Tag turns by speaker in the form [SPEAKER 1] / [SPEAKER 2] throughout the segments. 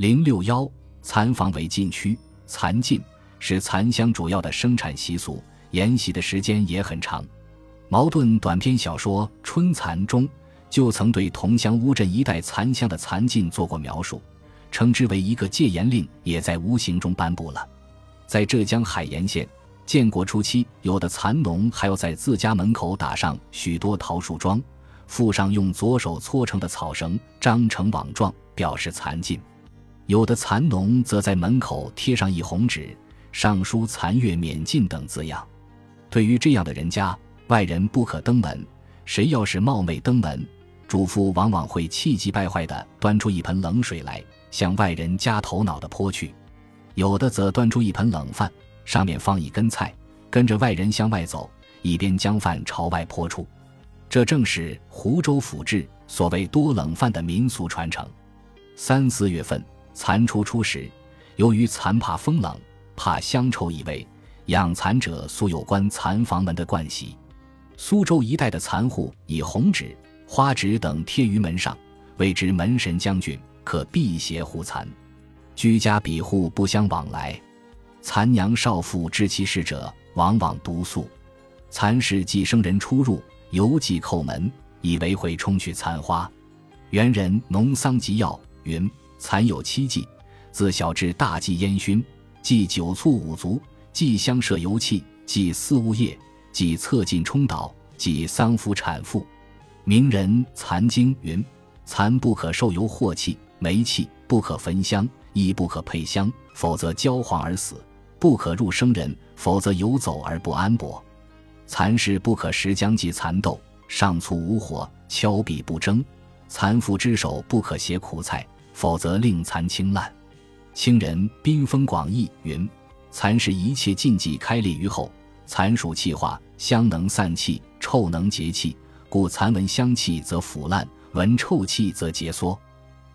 [SPEAKER 1] 零六幺，蚕房为禁区，蚕禁是蚕香主要的生产习俗，沿袭的时间也很长。茅盾短篇小说《春蚕》中就曾对桐乡乌镇一带蚕香的蚕禁做过描述，称之为一个戒严令，也在无形中颁布了。在浙江海盐县。建国初期，有的蚕农还要在自家门口打上许多桃树桩，附上用左手搓成的草绳，张成网状，表示蚕禁；有的蚕农则在门口贴上一红纸，上书“残月免进”等字样。对于这样的人家，外人不可登门。谁要是冒昧登门，主妇往往会气急败坏地端出一盆冷水来，向外人夹头脑的泼去；有的则端出一盆冷饭。上面放一根菜，跟着外人向外走，一边将饭朝外泼出。这正是湖州府志所谓多冷饭的民俗传承。三四月份蚕出初时，由于蚕怕风冷，怕香臭异味，养蚕者素有关蚕房门的惯习。苏州一带的蚕户以红纸、花纸等贴于门上，谓之门神将军，可辟邪护蚕。居家比户不相往来。蚕娘少妇知其事者，往往独宿。蚕室寄生人出入，犹忌叩门，以为会冲去蚕花。元人《农桑集要》云：“蚕有七忌，自小至大忌烟熏，忌酒醋五足，忌香麝油气，忌四物液，忌侧进冲倒，忌丧服产妇。”名人《蚕经》云：“蚕不可受油惑气，煤气不可焚香，亦不可配香，否则焦黄而死。”不可入生人，否则游走而不安泊。蚕室不可食姜及蚕豆，上醋无火，敲壁不争。蚕妇之手不可携苦菜，否则令蚕青烂。清人宾风广义云：蚕室一切禁忌开列于后。蚕属气化，香能散气，臭能结气，故蚕闻香气则腐烂，闻臭气则结缩。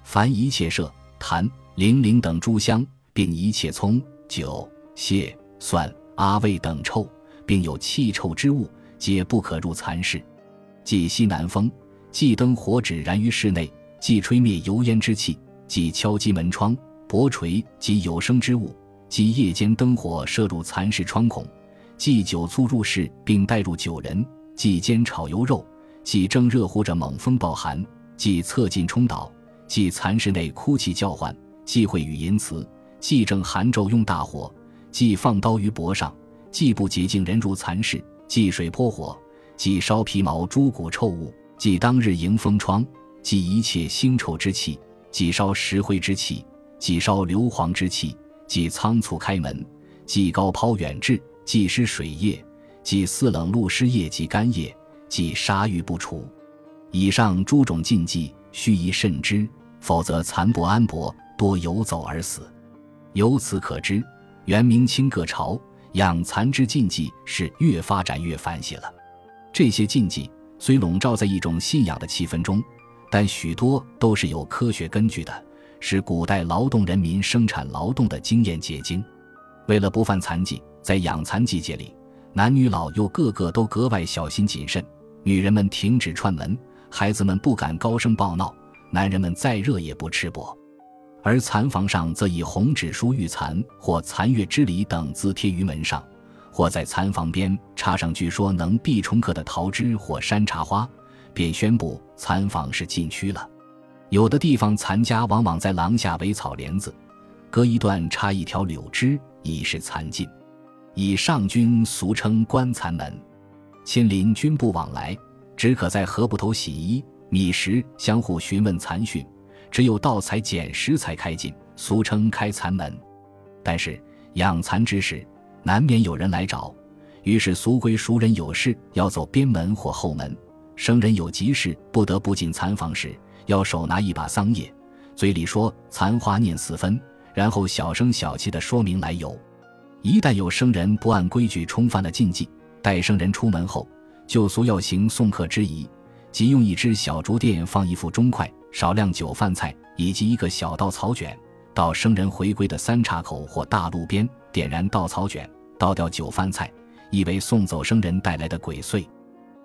[SPEAKER 1] 凡一切麝、檀、苓苓等诸香，并一切葱、酒。蟹、蒜、阿味等臭，并有气臭之物，皆不可入蚕室。忌西南风，忌灯火纸燃于室内，忌吹灭油烟之气，忌敲击门窗、薄锤及有声之物，忌夜间灯火射入蚕室窗孔，忌酒醋入室并带入酒人，忌煎炒油肉，忌蒸热乎者猛风暴寒，忌侧进冲倒，忌蚕室内哭泣叫唤，忌讳语淫词，忌正寒昼用大火。忌放刀于脖上，忌不洁净人入蚕室，忌水泼火，忌烧皮毛、猪骨臭物，忌当日迎风窗，忌一切腥臭之气，忌烧石灰之气，忌烧硫磺之气，忌仓促开门，忌高抛远掷，忌失水液，忌四冷露湿液及干液，忌杀欲不除。以上诸种禁忌，须宜慎之，否则蚕不安薄，多游走而死。由此可知。元明清各朝养蚕之禁忌是越发展越繁细了。这些禁忌虽笼罩在一种信仰的气氛中，但许多都是有科学根据的，是古代劳动人民生产劳动的经验结晶。为了不犯残疾，在养蚕季节里，男女老幼个个都格外小心谨慎。女人们停止串门，孩子们不敢高声报闹，男人们再热也不吃薄。而蚕房上则以红纸书“玉蚕”或“残月之礼”等字贴于门上，或在蚕房边插上据说能避虫客的桃枝或山茶花，便宣布蚕房是禁区了。有的地方蚕家往往在廊下围草帘子，隔一段插一条柳枝，以示蚕禁。以上君俗称关蚕门，亲邻均不往来，只可在河埠头洗衣、觅食，相互询问蚕讯。只有盗采捡食才开禁，俗称开蚕门。但是养蚕之时，难免有人来找，于是俗规熟人有事要走边门或后门，生人有急事不得不进禅房时，要手拿一把桑叶，嘴里说残花念四分，然后小声小气地说明来由。一旦有生人不按规矩冲犯了禁忌，待生人出门后，就俗要行送客之仪，即用一只小竹垫放一副钟筷。少量酒饭菜以及一个小稻草卷，到生人回归的三岔口或大路边，点燃稻草卷，倒掉酒饭菜，以为送走生人带来的鬼祟。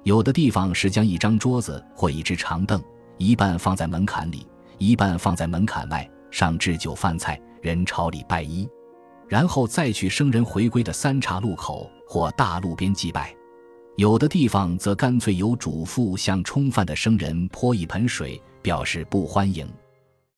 [SPEAKER 1] 有的地方是将一张桌子或一只长凳，一半放在门槛里，一半放在门槛外，上置酒饭菜，人朝里拜一，然后再去生人回归的三岔路口或大路边祭拜。有的地方则干脆由主妇向冲饭的生人泼一盆水，表示不欢迎。